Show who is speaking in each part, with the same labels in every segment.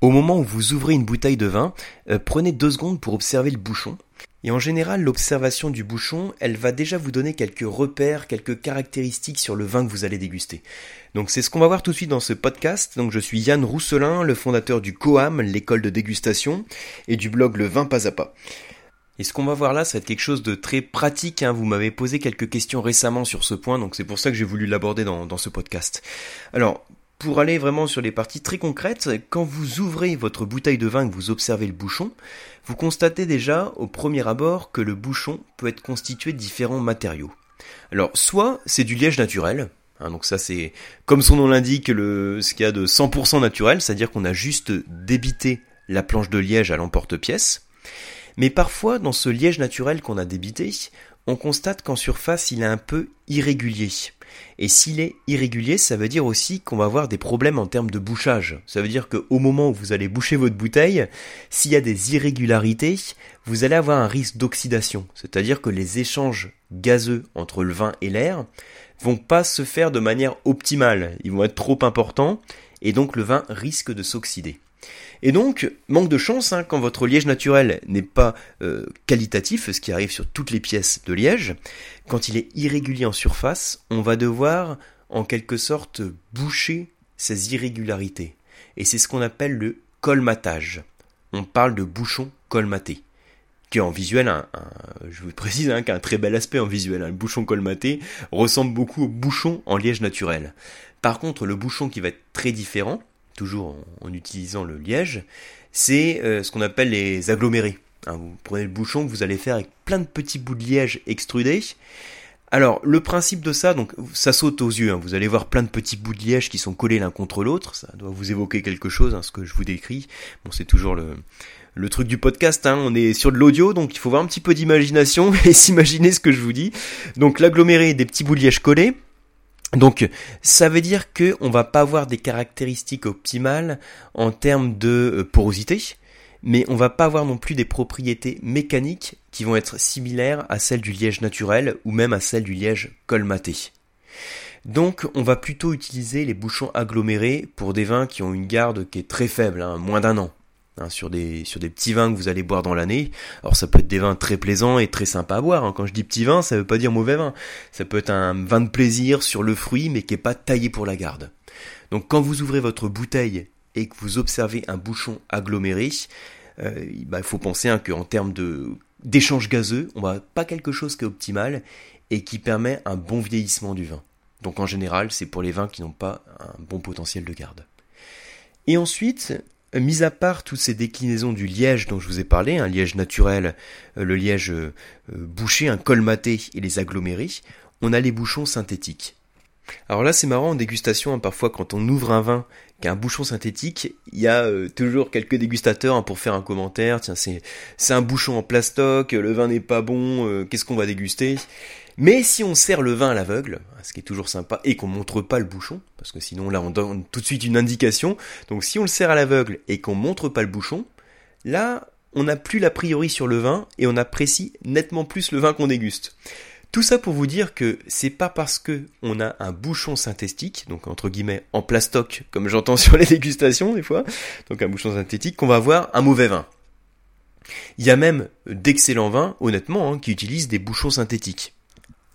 Speaker 1: Au moment où vous ouvrez une bouteille de vin, euh, prenez deux secondes pour observer le bouchon. Et en général, l'observation du bouchon, elle va déjà vous donner quelques repères, quelques caractéristiques sur le vin que vous allez déguster. Donc c'est ce qu'on va voir tout de suite dans ce podcast. Donc je suis Yann Rousselin, le fondateur du COAM, l'école de dégustation, et du blog Le Vin Pas à Pas. Et ce qu'on va voir là, ça va être quelque chose de très pratique. Hein. Vous m'avez posé quelques questions récemment sur ce point, donc c'est pour ça que j'ai voulu l'aborder dans, dans ce podcast. Alors, pour aller vraiment sur les parties très concrètes, quand vous ouvrez votre bouteille de vin et que vous observez le bouchon, vous constatez déjà au premier abord que le bouchon peut être constitué de différents matériaux. Alors soit c'est du liège naturel, hein, donc ça c'est comme son nom l'indique le ce qu'il y a de 100% naturel, c'est-à-dire qu'on a juste débité la planche de liège à l'emporte-pièce. Mais parfois dans ce liège naturel qu'on a débité, on constate qu'en surface il est un peu irrégulier. Et s'il est irrégulier, ça veut dire aussi qu'on va avoir des problèmes en termes de bouchage. Ça veut dire qu'au moment où vous allez boucher votre bouteille, s'il y a des irrégularités, vous allez avoir un risque d'oxydation. C'est-à-dire que les échanges gazeux entre le vin et l'air vont pas se faire de manière optimale. Ils vont être trop importants et donc le vin risque de s'oxyder. Et donc, manque de chance, hein, quand votre liège naturel n'est pas euh, qualitatif, ce qui arrive sur toutes les pièces de liège, quand il est irrégulier en surface, on va devoir en quelque sorte boucher ces irrégularités. Et c'est ce qu'on appelle le colmatage. On parle de bouchon colmaté qui en visuel, je vous précise, hein, qui a un très bel aspect en visuel. Hein. bouchon colmaté ressemble beaucoup au bouchon en liège naturel. Par contre, le bouchon qui va être très différent, toujours en, utilisant le liège, c'est euh, ce qu'on appelle les agglomérés. Hein, vous prenez le bouchon que vous allez faire avec plein de petits bouts de liège extrudés. Alors, le principe de ça, donc, ça saute aux yeux. Hein. Vous allez voir plein de petits bouts de liège qui sont collés l'un contre l'autre. Ça doit vous évoquer quelque chose, hein, ce que je vous décris. Bon, c'est toujours le, le truc du podcast. On est sur de l'audio, donc il faut avoir un petit peu d'imagination et s'imaginer ce que je vous dis. Donc, l'aggloméré, des petits bouts de liège collés. Donc ça veut dire que on va pas avoir des caractéristiques optimales en termes de euh, porosité, mais on va pas avoir non plus des propriétés mécaniques qui vont être similaires à celles du liège naturel ou même à celles du liège colmaté. Donc on va plutôt utiliser les bouchons agglomérés pour des vins qui ont une garde qui est très faible, hein, moins d'un an. Hein, sur des sur des petits vins que vous allez boire dans l'année. Alors ça peut être des vins très plaisants et très sympas à boire. Hein. Quand je dis petit vin, ça veut pas dire mauvais vin. Ça peut être un vin de plaisir sur le fruit, mais qui est pas taillé pour la garde. Donc quand vous ouvrez votre bouteille et que vous observez un bouchon aggloméré, euh, bah, il faut penser hein, qu'en termes de d'échange gazeux, on va pas quelque chose qui est optimal et qui permet un bon vieillissement du vin. Donc en général, c'est pour les vins qui n'ont pas un bon potentiel de garde. Et ensuite, Mis à part toutes ces déclinaisons du liège dont je vous ai parlé, un liège naturel, euh, le liège euh, bouché, un colmaté et les agglomérés, on a les bouchons synthétiques. Alors là c'est marrant en dégustation, hein, parfois quand on ouvre un vin qui a un bouchon synthétique, il y a euh, toujours quelques dégustateurs hein, pour faire un commentaire, tiens c'est c'est un bouchon en plastoc, le vin n'est pas bon, qu'est-ce qu'on va déguster? Mais si on sert le vin à l'aveugle, ce qui est toujours sympa, et qu'on montre pas le bouchon, parce que sinon là on donne tout de suite une indication, donc si on le sert à l'aveugle et qu'on montre pas le bouchon, là on n'a plus l'a priori sur le vin et on apprécie nettement plus le vin qu'on déguste. Tout ça pour vous dire que c'est pas parce que on a un bouchon synthétique, donc entre guillemets en plastoc, comme j'entends sur les dégustations des fois, donc un bouchon synthétique, qu'on va avoir un mauvais vin. Il y a même d'excellents vins, honnêtement, hein, qui utilisent des bouchons synthétiques.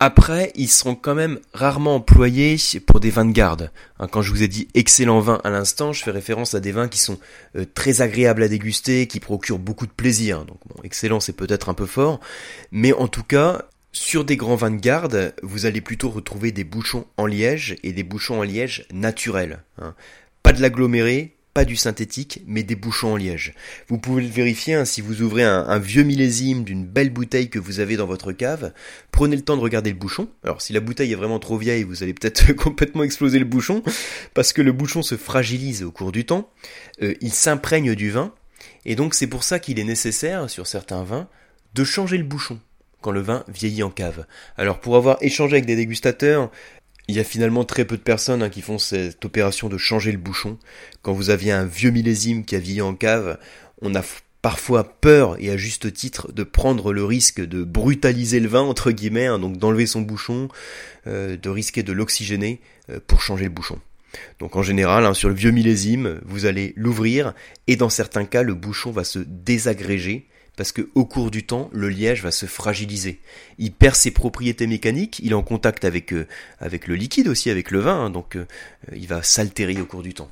Speaker 1: Après, ils seront quand même rarement employés pour des vins de garde. Hein, quand je vous ai dit excellent vin à l'instant, je fais référence à des vins qui sont euh, très agréables à déguster, qui procurent beaucoup de plaisir. Donc bon, excellent, c'est peut-être un peu fort, mais en tout cas, sur des grands vins de garde, vous allez plutôt retrouver des bouchons en liège et des bouchons en liège naturels. Hein. Pas de l'aggloméré, pas du synthétique, mais des bouchons en liège. Vous pouvez le vérifier hein, si vous ouvrez un, vieux millésime d'une belle bouteille que vous avez dans votre cave. Prenez le temps de regarder le bouchon. Alors si la bouteille est vraiment trop vieille, vous allez peut-être complètement exploser le bouchon, parce que le bouchon se fragilise au cours du temps. Euh, il s'imprègne du vin, et donc c'est pour ça qu'il est nécessaire, sur certains vins, de changer le bouchon quand le vin vieillit en cave. Alors pour avoir échangé avec des dégustateurs, il y a finalement très peu de personnes hein, qui font cette opération de changer le bouchon. Quand vous aviez un vieux millésime qui a vieilli en cave, on a parfois peur, et à juste titre, de prendre le risque de brutaliser le vin, entre guillemets, hein, donc d'enlever son bouchon, euh, de risquer de l'oxygéner euh, pour changer le bouchon. Donc en général, hein, sur le vieux millésime, vous allez l'ouvrir et dans certains cas, le bouchon va se désagréger parce que au cours du temps, le liège va se fragiliser. Il perd ses propriétés mécaniques, il est en contact avec euh, le liquide aussi, avec le vin, hein, donc euh, il va s'altérer au cours du temps.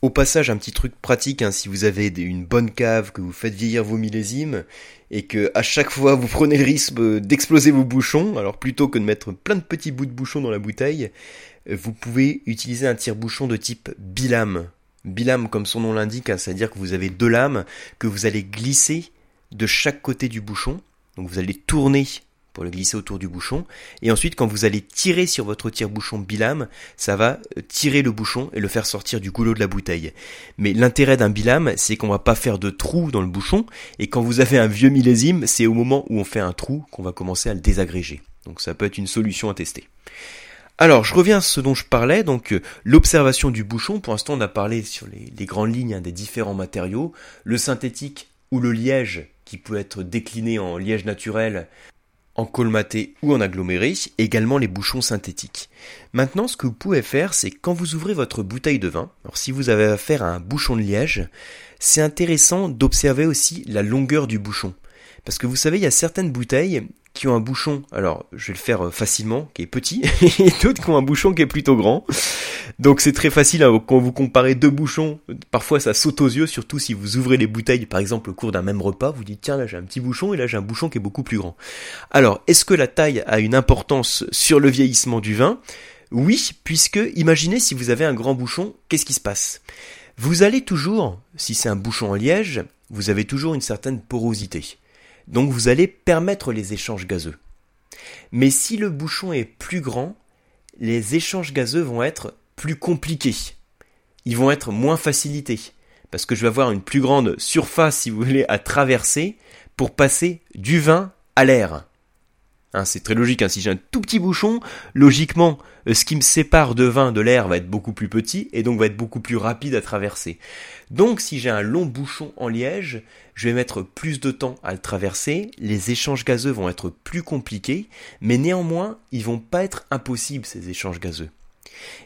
Speaker 1: Au passage, un petit truc pratique, hein, si vous avez une bonne cave, que vous faites vieillir vos millésimes, et que à chaque fois vous prenez le risque d'exploser vos bouchons, alors plutôt que de mettre plein de petits bouts de bouchons dans la bouteille, euh, vous pouvez utiliser un tire-bouchon de type bilame. Bilame, comme son nom l'indique, hein, c'est-à-dire que vous avez deux lames que vous allez glisser de chaque côté du bouchon. Donc vous allez tourner pour le glisser autour du bouchon. Et ensuite, quand vous allez tirer sur votre tire-bouchon bilame, ça va euh, tirer le bouchon et le faire sortir du goulot de la bouteille. Mais l'intérêt d'un bilame, c'est qu'on va pas faire de trou dans le bouchon. Et quand vous avez un vieux millésime, c'est au moment où on fait un trou qu'on va commencer à le désagréger. Donc ça peut être une solution à tester. Alors, je reviens à ce dont je parlais, donc euh, l'observation du bouchon. Pour l'instant, on a parlé sur les, grandes lignes hein, des différents matériaux. Le synthétique ou le liège, qui peut être décliné en liège naturel, en colmaté ou en aggloméré, également les bouchons synthétiques. Maintenant, ce que vous pouvez faire, c'est quand vous ouvrez votre bouteille de vin, alors si vous avez affaire à un bouchon de liège, c'est intéressant d'observer aussi la longueur du bouchon. Parce que vous savez, il y a certaines bouteilles qui ont un bouchon, alors je vais le faire euh, facilement, qui est petit, et d'autres qui ont un bouchon qui est plutôt grand. Donc c'est très facile hein, quand vous comparez deux bouchons, parfois ça saute aux yeux, surtout si vous ouvrez les bouteilles, par exemple au cours d'un même repas, vous dites tiens là j'ai un petit bouchon et là j'ai un bouchon qui est beaucoup plus grand. Alors est-ce que la taille a une importance sur le vieillissement du vin? Oui, puisque imaginez si vous avez un grand bouchon, qu'est-ce qui se passe? Vous allez toujours, si c'est un bouchon en liège, vous avez toujours une certaine porosité. Donc vous allez permettre les échanges gazeux. Mais si le bouchon est plus grand, les échanges gazeux vont être plus compliqués. Ils vont être moins facilités. Parce que je vais avoir une plus grande surface, si vous voulez, à traverser pour passer du vin à l'air. Hein, c'est très logique, hein. si j'ai un tout petit bouchon, logiquement, euh, ce qui me sépare de vin de l'air va être beaucoup plus petit et donc va être beaucoup plus rapide à traverser. Donc si j'ai un long bouchon en liège, je vais mettre plus de temps à le traverser, les échanges gazeux vont être plus compliqués, mais néanmoins, ils vont pas être impossibles ces échanges gazeux.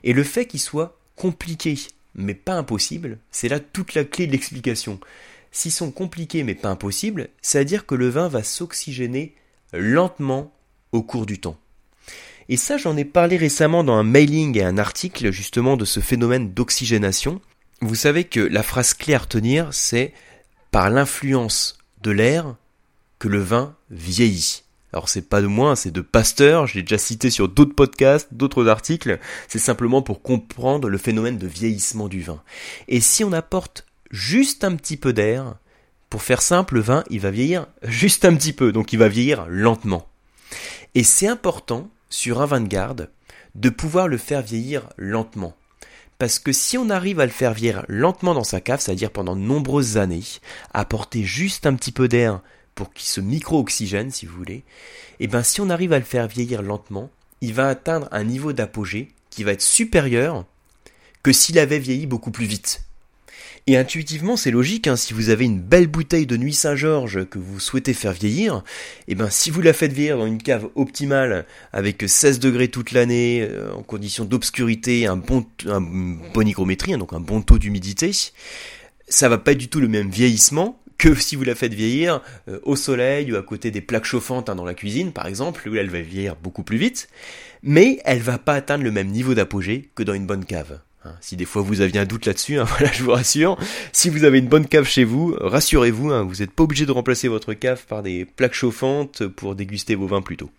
Speaker 1: Et le fait qu'ils soient compliqués mais pas impossibles, c'est là toute la clé de l'explication. S'ils sont compliqués mais pas impossibles, c'est à dire que le vin va s'oxygéner lentement au cours du temps. Et ça, j'en ai parlé récemment dans un mailing et un article justement de ce phénomène d'oxygénation. Vous savez que la phrase clé à retenir, c'est par l'influence de l'air que le vin vieillit. Alors c'est pas de moi, c'est de Pasteur, je l'ai déjà cité sur d'autres podcasts, d'autres articles, c'est simplement pour comprendre le phénomène de vieillissement du vin. Et si on apporte juste un petit peu d'air, pour faire simple, le vin, il va vieillir juste un petit peu, donc il va vieillir lentement. Et c'est important, sur un vin de garde, de pouvoir le faire vieillir lentement. Parce que si on arrive à le faire vieillir lentement dans sa cave, c'est-à-dire pendant de nombreuses années, apporter juste un petit peu d'air pour qu'il se micro-oxygène, si vous voulez, et eh ben si on arrive à le faire vieillir lentement, il va atteindre un niveau d'apogée qui va être supérieur que s'il avait vieilli beaucoup plus vite. Et intuitivement, c'est logique, hein, si vous avez une belle bouteille de Nuit Saint-Georges que vous souhaitez faire vieillir, et eh ben si vous la faites vieillir dans une cave optimale avec 16 degrés toute l'année, euh, en conditions d'obscurité, un bon, un bon hygrométrie, hein, donc un bon taux d'humidité, ça va pas du tout le même vieillissement que si vous la faites vieillir euh, au soleil ou à côté des plaques chauffantes hein, dans la cuisine, par exemple, où elle va vieillir beaucoup plus vite, mais elle va pas atteindre le même niveau d'apogée que dans une bonne cave. Hein, si des fois vous aviez un doute là-dessus, hein, voilà, je vous rassure. Si vous avez une bonne cave chez vous, rassurez-vous, hein, vous n'êtes pas obligé de remplacer votre cave par des plaques chauffantes pour déguster vos vins plus tôt.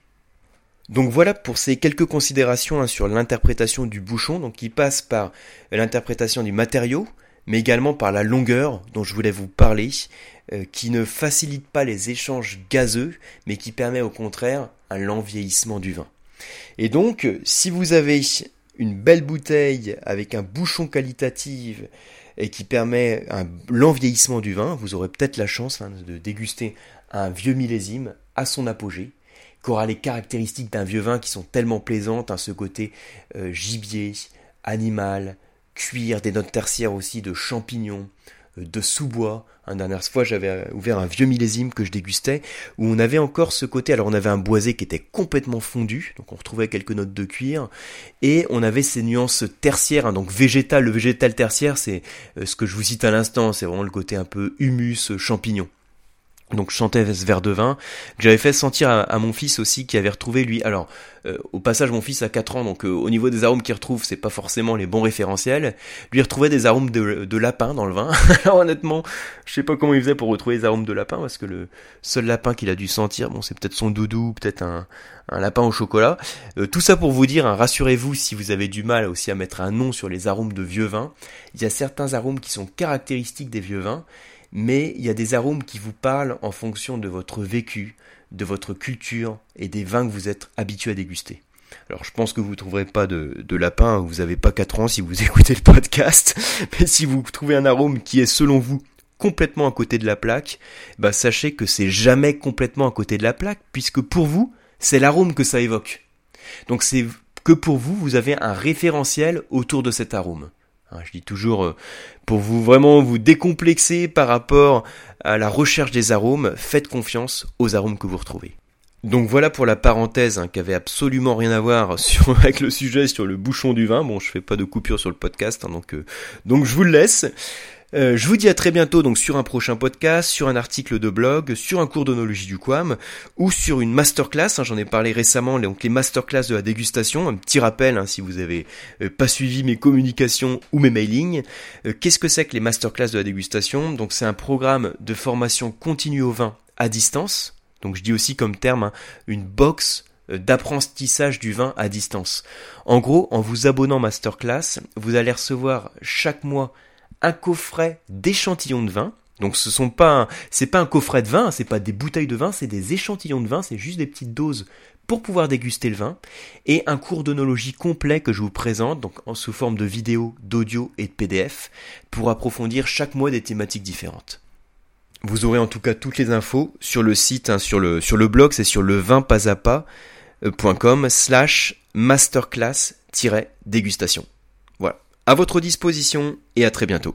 Speaker 1: Donc voilà pour ces quelques considérations sur l'interprétation du bouchon, donc qui passe par l'interprétation du matériau, mais également par la longueur dont je voulais vous parler, euh, qui ne facilite pas les échanges gazeux, mais qui permet au contraire un du vin. Et donc, si vous avez une belle bouteille avec un bouchon qualitatif et qui permet un lent vieillissement du vin, vous aurez peut-être la chance hein, de déguster un vieux millésime à son apogée, qui aura les caractéristiques d'un vieux vin qui sont tellement plaisantes, hein, ce côté euh, gibier, animal, cuir, des notes tertiaires aussi de champignons, de sous-bois. Un dernière fois, j'avais ouvert un vieux millésime que je dégustais, où on avait encore ce côté. Alors, on avait un boisé qui était complètement fondu, donc on retrouvait quelques notes de cuir, et on avait ces nuances tertiaires, hein, donc végétal. Le végétal tertiaire, c'est ce que je vous cite à l'instant, c'est vraiment le côté un peu humus, champignon. Donc je sentais ce verre de vin que j'avais fait sentir à, mon fils aussi qui avait retrouvé lui. Alors euh, au passage mon fils a 4 ans donc euh, au niveau des arômes qu'il retrouve c'est pas forcément les bons référentiels. Lui retrouvait des arômes de, lapin dans le vin. Alors honnêtement je sais pas comment il faisait pour retrouver les arômes de lapin parce que le seul lapin qu'il a dû sentir bon c'est peut-être son doudou peut-être un, lapin au chocolat. Euh, tout ça pour vous dire hein, rassurez-vous si vous avez du mal aussi à mettre un nom sur les arômes de vieux vins. Il y a certains arômes qui sont caractéristiques des vieux vins mais il y a des arômes qui vous parlent en fonction de votre vécu, de votre culture et des vins que vous êtes habitué à déguster. Alors je pense que vous ne trouverez pas de, lapin, vous n'avez pas 4 ans si vous écoutez le podcast, mais si vous trouvez un arôme qui est selon vous complètement à côté de la plaque, bah sachez que c'est jamais complètement à côté de la plaque, puisque pour vous, c'est l'arôme que ça évoque. Donc c'est que pour vous, vous avez un référentiel autour de cet arôme. Hein, je dis toujours, euh, pour vous vraiment vous décomplexer par rapport à la recherche des arômes, faites confiance aux arômes que vous retrouvez. Donc voilà pour la parenthèse hein, qui avait absolument rien à voir avec le sujet sur le bouchon du vin. Bon, je fais pas de coupure sur le podcast, hein, donc euh, donc je vous le laisse. Euh, je vous dis à très bientôt donc sur un prochain podcast, sur un article de blog, sur un cours d'onologie du Quam ou sur une masterclass. Hein, J'en ai parlé récemment, donc les masterclass de la dégustation. Un petit rappel hein, si vous avez euh, pas suivi mes communications ou mes mailings. Euh, qu'est-ce que c'est que les masterclass de la dégustation? Donc c'est un programme de formation continue au vin à distance. Donc je dis aussi comme terme hein, une box d'apprentissage du vin à distance. En gros, en vous abonnant masterclass, vous allez recevoir chaque mois un coffret d'échantillons de vin. Donc ce sont pas un coffret de vin, c'est pas des bouteilles de vin, c'est des échantillons de vin, c'est juste des petites doses pour pouvoir déguster le vin et un cours d'onologie complet que je vous présente donc en sous forme de vidéo, d'audio et de PDF pour approfondir chaque mois des thématiques différentes. Vous aurez en tout cas toutes les infos sur le site, hein, sur, le, blog, c'est sur le vin pas à pas.com slash masterclass-dégustation. À votre disposition et à très bientôt.